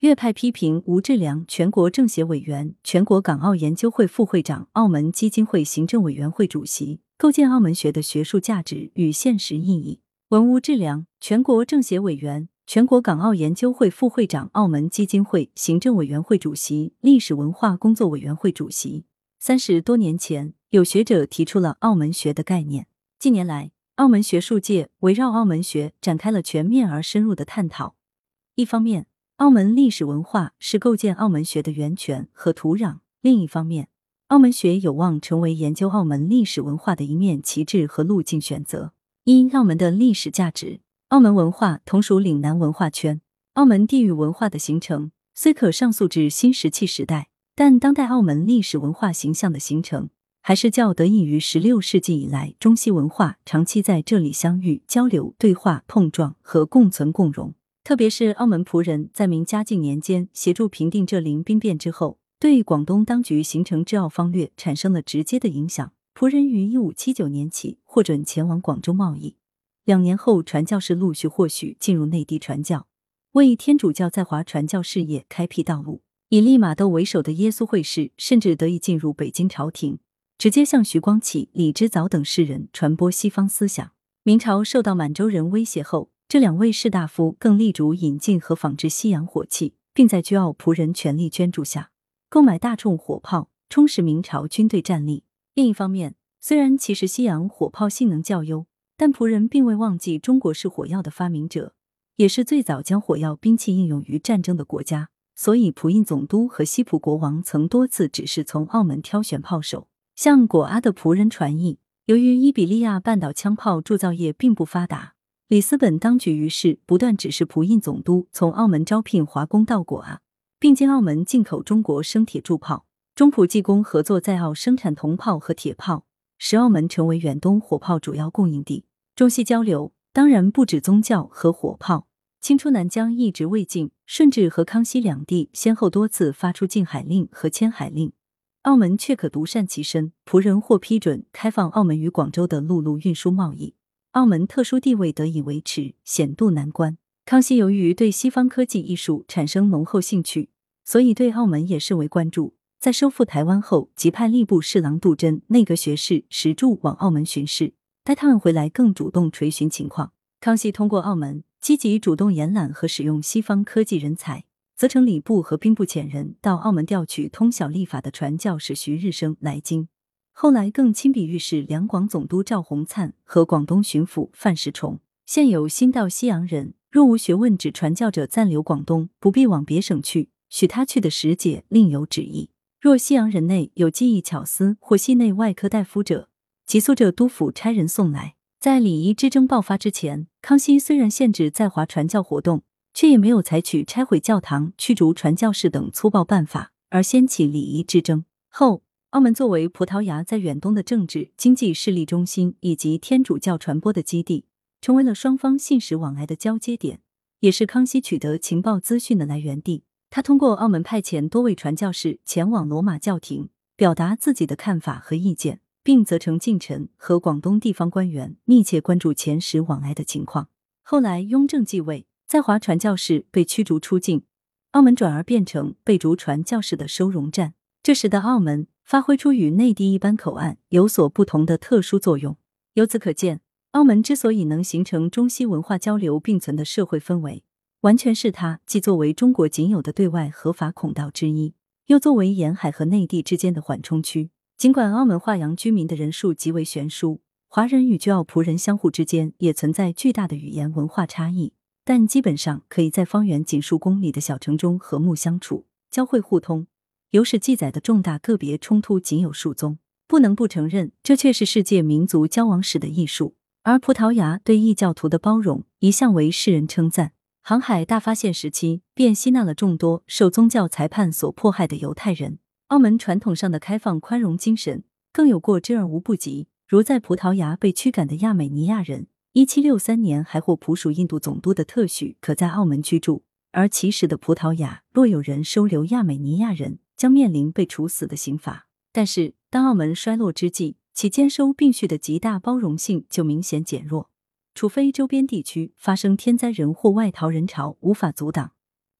粤派批评吴志良，全国政协委员、全国港澳研究会副会长、澳门基金会行政委员会主席，构建澳门学的学术价值与现实意义。文吴志良，全国政协委员、全国港澳研究会副会长、澳门基金会行政委员会主席、历史文化工作委员会主席。三十多年前，有学者提出了澳门学的概念。近年来，澳门学术界围绕澳门学展开了全面而深入的探讨。一方面，澳门历史文化是构建澳门学的源泉和土壤；另一方面，澳门学有望成为研究澳门历史文化的一面旗帜和路径选择。一、澳门的历史价值。澳门文化同属岭南文化圈，澳门地域文化的形成虽可上溯至新石器时代，但当代澳门历史文化形象的形成，还是较得益于十六世纪以来中西文化长期在这里相遇、交流、对话、碰撞和共存共荣。特别是澳门仆人在明嘉靖年间协助平定浙林兵变之后，对广东当局形成治澳方略产生了直接的影响。仆人于一五七九年起获准前往广州贸易，两年后传教士陆续获许进入内地传教，为天主教在华传教事业开辟道路。以利玛窦为首的耶稣会士甚至得以进入北京朝廷，直接向徐光启、李之藻等士人传播西方思想。明朝受到满洲人威胁后。这两位士大夫更力主引进和仿制西洋火器，并在居澳仆人全力捐助下购买大众火炮，充实明朝军队战力。另一方面，虽然其实西洋火炮性能较优，但仆人并未忘记中国式火药的发明者，也是最早将火药兵器应用于战争的国家。所以，仆印总督和西普国王曾多次指示从澳门挑选炮手，向果阿的仆人传译。由于伊比利亚半岛枪炮铸造业并不发达。里斯本当局于是不断指示普印总督从澳门招聘华工到果阿，并经澳门进口中国生铁铸炮。中葡技工合作在澳生产铜炮和铁炮，使澳门成为远东火炮主要供应地。中西交流当然不止宗教和火炮。清初南疆一直未禁，顺治和康熙两帝先后多次发出禁海令和迁海令，澳门却可独善其身，仆人获批准开放澳门与广州的陆路运输贸易。澳门特殊地位得以维持，险渡难关。康熙由于对西方科技艺术产生浓厚兴趣，所以对澳门也甚为关注。在收复台湾后，即派吏部侍郎杜真、内阁学士石柱往澳门巡视，待他们回来，更主动垂询情况。康熙通过澳门积极主动延揽和使用西方科技人才，责成礼部和兵部遣人到澳门调取通晓历法的传教士徐日升来京。后来更亲笔御史两广总督赵洪灿和广东巡抚范时崇，现有新到西洋人，若无学问，只传教者暂留广东，不必往别省去，许他去的时节另有旨意。若西洋人内有技艺巧思或系内外科大夫者，即速着督府差人送来。在礼仪之争爆发之前，康熙虽然限制在华传教活动，却也没有采取拆毁教堂、驱逐传教士等粗暴办法，而掀起礼仪之争后。澳门作为葡萄牙在远东的政治经济势力中心以及天主教传播的基地，成为了双方信使往来的交接点，也是康熙取得情报资讯的来源地。他通过澳门派遣多位传教士前往罗马教廷，表达自己的看法和意见，并责成近臣和广东地方官员密切关注遣使往来的情况。后来雍正继位，在华传教士被驱逐出境，澳门转而变成被逐传教士的收容站。这时的澳门。发挥出与内地一般口岸有所不同的特殊作用。由此可见，澳门之所以能形成中西文化交流并存的社会氛围，完全是它既作为中国仅有的对外合法孔道之一，又作为沿海和内地之间的缓冲区。尽管澳门华洋居民的人数极为悬殊，华人与居澳仆人相互之间也存在巨大的语言文化差异，但基本上可以在方圆仅数公里的小城中和睦相处，交汇互通。有史记载的重大个别冲突仅有数宗，不能不承认，这却是世界民族交往史的艺术。而葡萄牙对异教徒的包容一向为世人称赞。航海大发现时期，便吸纳了众多受宗教裁判所迫害的犹太人。澳门传统上的开放宽容精神更有过之而无不及。如在葡萄牙被驱赶的亚美尼亚人，一七六三年还获普属印度总督的特许，可在澳门居住。而其实的葡萄牙，若有人收留亚美尼亚人，将面临被处死的刑罚。但是，当澳门衰落之际，其兼收并蓄的极大包容性就明显减弱。除非周边地区发生天灾人祸、外逃人潮无法阻挡，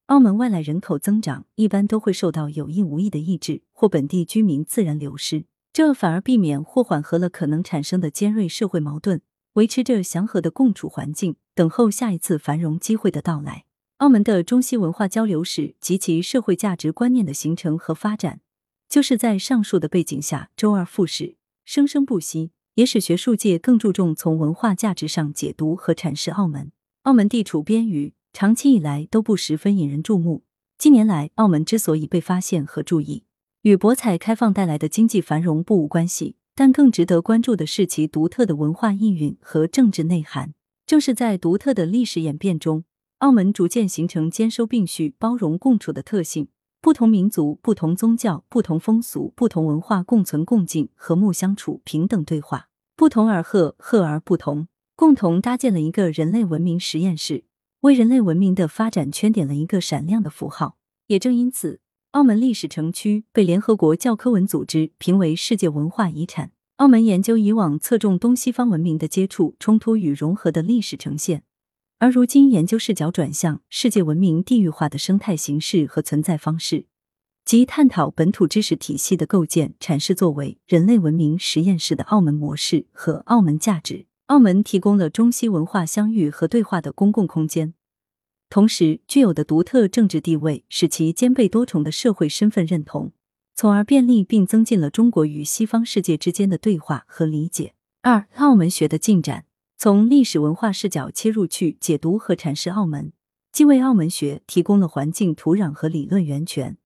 澳门外来人口增长一般都会受到有意无意的抑制，或本地居民自然流失，这反而避免或缓和了可能产生的尖锐社会矛盾，维持着祥和的共处环境，等候下一次繁荣机会的到来。澳门的中西文化交流史及其社会价值观念的形成和发展，就是在上述的背景下周而复始，生生不息，也使学术界更注重从文化价值上解读和阐释澳门。澳门地处边隅。长期以来都不十分引人注目。近年来，澳门之所以被发现和注意，与博彩开放带来的经济繁荣不无关系，但更值得关注的是其独特的文化意蕴和政治内涵。正是在独特的历史演变中，澳门逐渐形成兼收并蓄、包容共处的特性，不同民族、不同宗教、不同风俗、不同文化共存共进、和睦相处、平等对话，不同而和，和而不同，共同搭建了一个人类文明实验室。为人类文明的发展圈点了一个闪亮的符号。也正因此，澳门历史城区被联合国教科文组织评为世界文化遗产。澳门研究以往侧重东西方文明的接触、冲突与融合的历史呈现，而如今研究视角转向世界文明地域化的生态形式和存在方式，即探讨本土知识体系的构建、阐释作为人类文明实验室的澳门模式和澳门价值。澳门提供了中西文化相遇和对话的公共空间，同时具有的独特政治地位使其兼备多重的社会身份认同，从而便利并增进了中国与西方世界之间的对话和理解。二、澳门学的进展，从历史文化视角切入去解读和阐释澳门，既为澳门学提供了环境、土壤和理论源泉，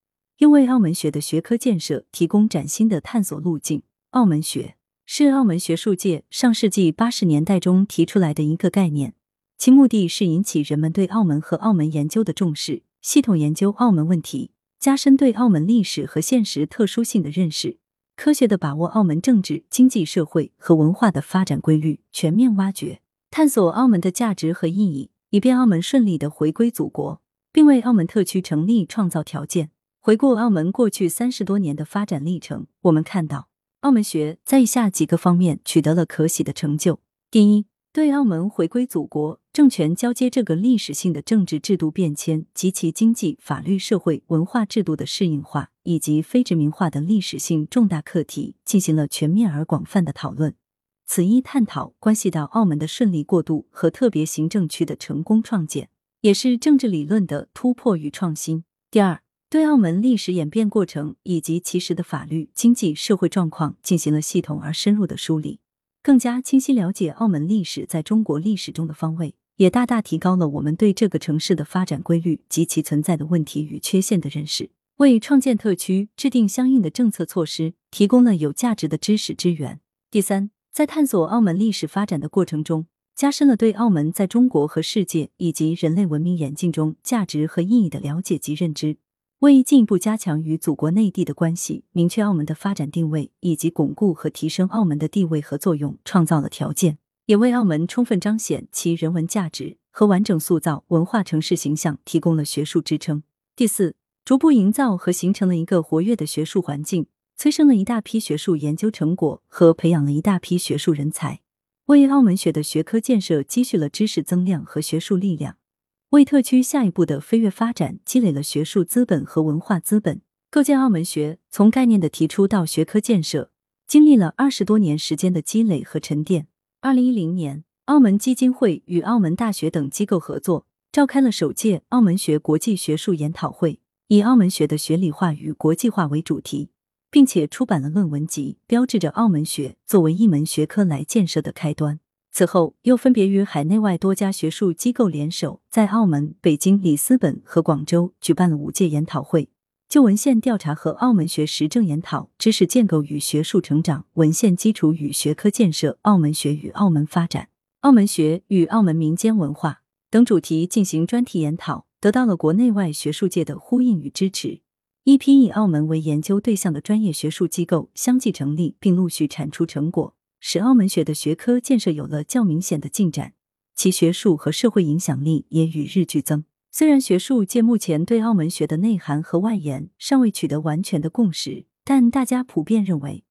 又为澳门学的学科建设提供崭新的探索路径。澳门学。是澳门学术界上世纪八十年代中提出来的一个概念，其目的是引起人们对澳门和澳门研究的重视，系统研究澳门问题，加深对澳门历史和现实特殊性的认识，科学的把握澳门政治、经济社会和文化的发展规律，全面挖掘、探索澳门的价值和意义，以便澳门顺利的回归祖国，并为澳门特区成立创造条件。回顾澳门过去三十多年的发展历程，我们看到。澳门学在以下几个方面取得了可喜的成就：第一，对澳门回归祖国、政权交接这个历史性的政治制度变迁及其经济、法律、社会、文化制度的适应化以及非殖民化的历史性重大课题进行了全面而广泛的讨论。此一探讨关系到澳门的顺利过渡和特别行政区的成功创建，也是政治理论的突破与创新。第二。对澳门历史演变过程以及其实的法律、经济、社会状况进行了系统而深入的梳理，更加清晰了解澳门历史在中国历史中的方位，也大大提高了我们对这个城市的发展规律及其存在的问题与缺陷的认识，为创建特区制定相应的政策措施提供了有价值的知识资源。第三，在探索澳门历史发展的过程中，加深了对澳门在中国和世界以及人类文明演进中价值和意义的了解及认知。为进一步加强与祖国内地的关系，明确澳门的发展定位，以及巩固和提升澳门的地位和作用，创造了条件，也为澳门充分彰显其人文价值和完整塑造文化城市形象提供了学术支撑。第四，逐步营造和形成了一个活跃的学术环境，催生了一大批学术研究成果和培养了一大批学术人才，为澳门学的学科建设积蓄了知识增量和学术力量。为特区下一步的飞跃发展积累了学术资本和文化资本，构建澳门学从概念的提出到学科建设，经历了二十多年时间的积累和沉淀。二零一零年，澳门基金会与澳门大学等机构合作，召开了首届澳门学国际学术研讨会，以澳门学的学理化与国际化为主题，并且出版了论文集，标志着澳门学作为一门学科来建设的开端。此后，又分别与海内外多家学术机构联手，在澳门、北京、里斯本和广州举办了五届研讨会，就文献调查和澳门学实证研讨、知识建构与学术成长、文献基础与学科建设、澳门学与澳门发展、澳门学与澳门民间文化等主题进行专题研讨，得到了国内外学术界的呼应与支持。一批以澳门为研究对象的专业学术机构相继成立，并陆续产出成果。使澳门学的学科建设有了较明显的进展，其学术和社会影响力也与日俱增。虽然学术界目前对澳门学的内涵和外延尚未取得完全的共识，但大家普遍认为，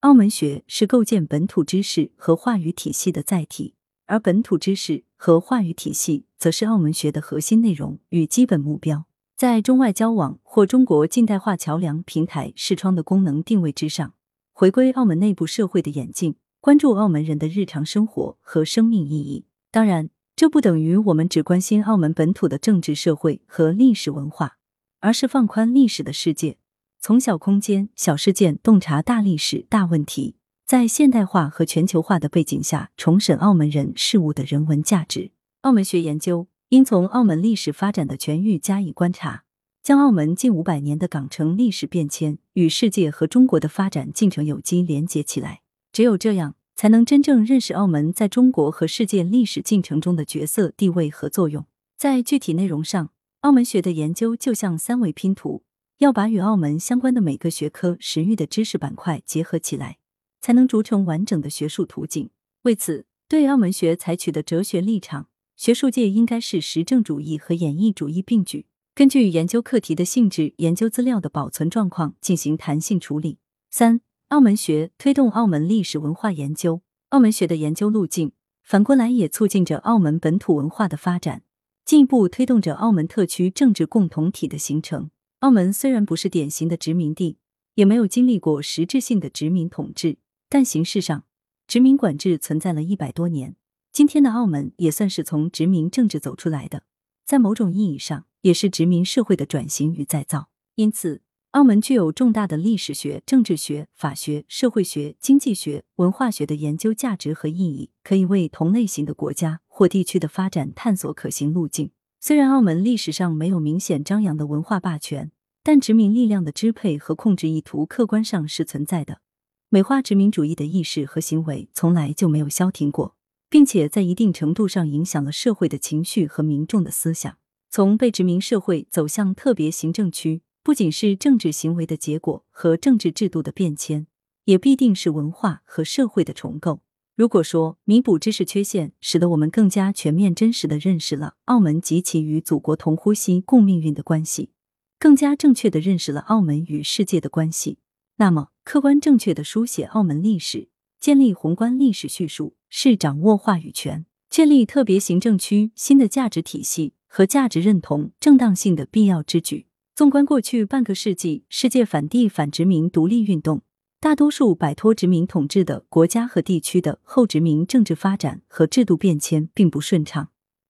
澳门学是构建本土知识和话语体系的载体，而本土知识和话语体系则是澳门学的核心内容与基本目标。在中外交往或中国近代化桥梁、平台、视窗的功能定位之上，回归澳门内部社会的眼镜，关注澳门人的日常生活和生命意义。当然，这不等于我们只关心澳门本土的政治、社会和历史文化，而是放宽历史的世界，从小空间、小事件洞察大历史、大问题。在现代化和全球化的背景下，重审澳门人事物的人文价值。澳门学研究应从澳门历史发展的全域加以观察，将澳门近五百年的港城历史变迁与世界和中国的发展进程有机连接起来。只有这样，才能真正认识澳门在中国和世界历史进程中的角色、地位和作用。在具体内容上，澳门学的研究就像三维拼图，要把与澳门相关的每个学科、时域的知识板块结合起来。才能逐成完整的学术图景。为此，对澳门学采取的哲学立场，学术界应该是实证主义和演绎主义并举，根据研究课题的性质、研究资料的保存状况进行弹性处理。三、澳门学推动澳门历史文化研究。澳门学的研究路径，反过来也促进着澳门本土文化的发展，进一步推动着澳门特区政治共同体的形成。澳门虽然不是典型的殖民地，也没有经历过实质性的殖民统治。但形式上，殖民管制存在了一百多年。今天的澳门也算是从殖民政治走出来的，在某种意义上，也是殖民社会的转型与再造。因此，澳门具有重大的历史学、政治学、法学、社会学、经济学、文化学的研究价值和意义，可以为同类型的国家或地区的发展探索可行路径。虽然澳门历史上没有明显张扬的文化霸权，但殖民力量的支配和控制意图客观上是存在的。美化殖民主义的意识和行为从来就没有消停过，并且在一定程度上影响了社会的情绪和民众的思想。从被殖民社会走向特别行政区，不仅是政治行为的结果和政治制度的变迁，也必定是文化和社会的重构。如果说弥补知识缺陷，使得我们更加全面、真实的认识了澳门及其与祖国同呼吸共命运的关系，更加正确的认识了澳门与世界的关系。那么，客观正确的书写澳门历史，建立宏观历史叙述，是掌握话语权、建立特别行政区新的价值体系和价值认同正当性的必要之举。纵观过去半个世纪，世界反帝反殖民独立运动，大多数摆脱殖民统治的国家和地区的后殖民政治发展和制度变迁并不顺畅，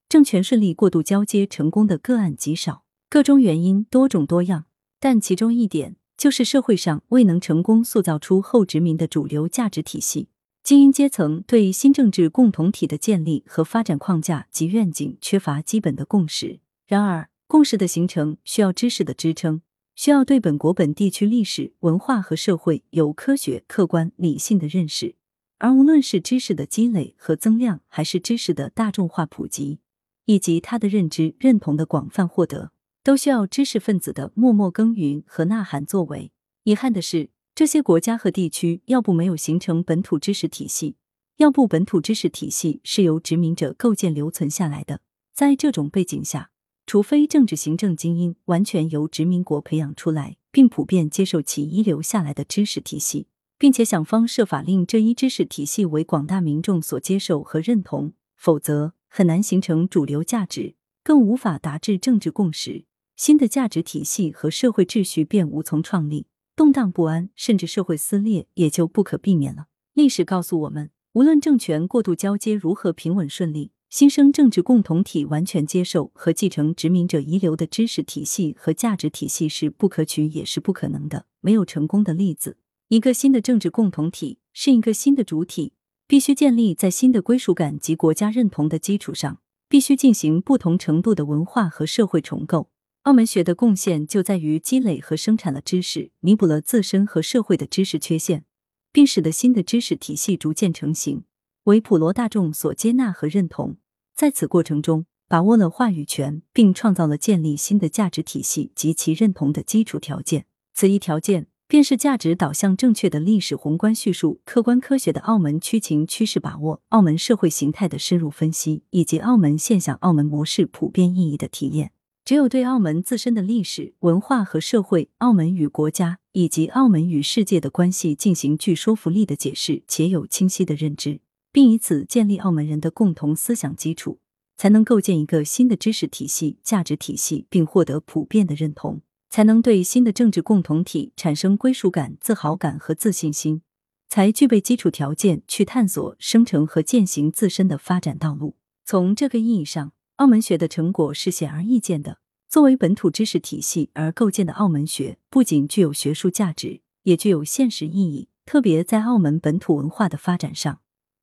政权顺利过渡交接成功的个案极少，各种原因多种多样，但其中一点。就是社会上未能成功塑造出后殖民的主流价值体系，精英阶层对新政治共同体的建立和发展框架及愿景缺乏基本的共识。然而，共识的形成需要知识的支撑，需要对本国本地区历史文化和社会有科学、客观、理性的认识。而无论是知识的积累和增量，还是知识的大众化普及，以及他的认知认同的广泛获得。都需要知识分子的默默耕耘和呐喊作为。遗憾的是，这些国家和地区要不没有形成本土知识体系，要不本土知识体系是由殖民者构建留存下来的。在这种背景下，除非政治行政精英完全由殖民国培养出来，并普遍接受其遗留下来的知识体系，并且想方设法令这一知识体系为广大民众所接受和认同，否则很难形成主流价值，更无法达至政治共识。新的价值体系和社会秩序便无从创立，动荡不安，甚至社会撕裂也就不可避免了。历史告诉我们，无论政权过渡交接如何平稳顺利，新生政治共同体完全接受和继承殖民者遗留的知识体系和价值体系是不可取也是不可能的，没有成功的例子。一个新的政治共同体是一个新的主体，必须建立在新的归属感及国家认同的基础上，必须进行不同程度的文化和社会重构。澳门学的贡献就在于积累和生产了知识，弥补了自身和社会的知识缺陷，并使得新的知识体系逐渐成型，为普罗大众所接纳和认同。在此过程中，把握了话语权，并创造了建立新的价值体系及其认同的基础条件。此一条件，便是价值导向正确的历史宏观叙述、客观科学的澳门区情趋势把握、澳门社会形态的深入分析，以及澳门现象、澳门模式普遍意义的提炼。只有对澳门自身的历史文化和社会、澳门与国家以及澳门与世界的关系进行具说服力的解释，且有清晰的认知，并以此建立澳门人的共同思想基础，才能构建一个新的知识体系、价值体系，并获得普遍的认同，才能对新的政治共同体产生归属感、自豪感和自信心，才具备基础条件去探索、生成和践行自身的发展道路。从这个意义上，澳门学的成果是显而易见的。作为本土知识体系而构建的澳门学，不仅具有学术价值，也具有现实意义。特别在澳门本土文化的发展上，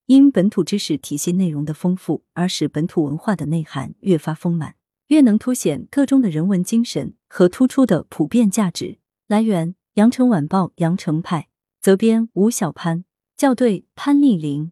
因本土知识体系内容的丰富，而使本土文化的内涵越发丰满，越能凸显个中的人文精神和突出的普遍价值。来源：羊城晚报羊城派，责编：吴小潘，校对：潘丽玲。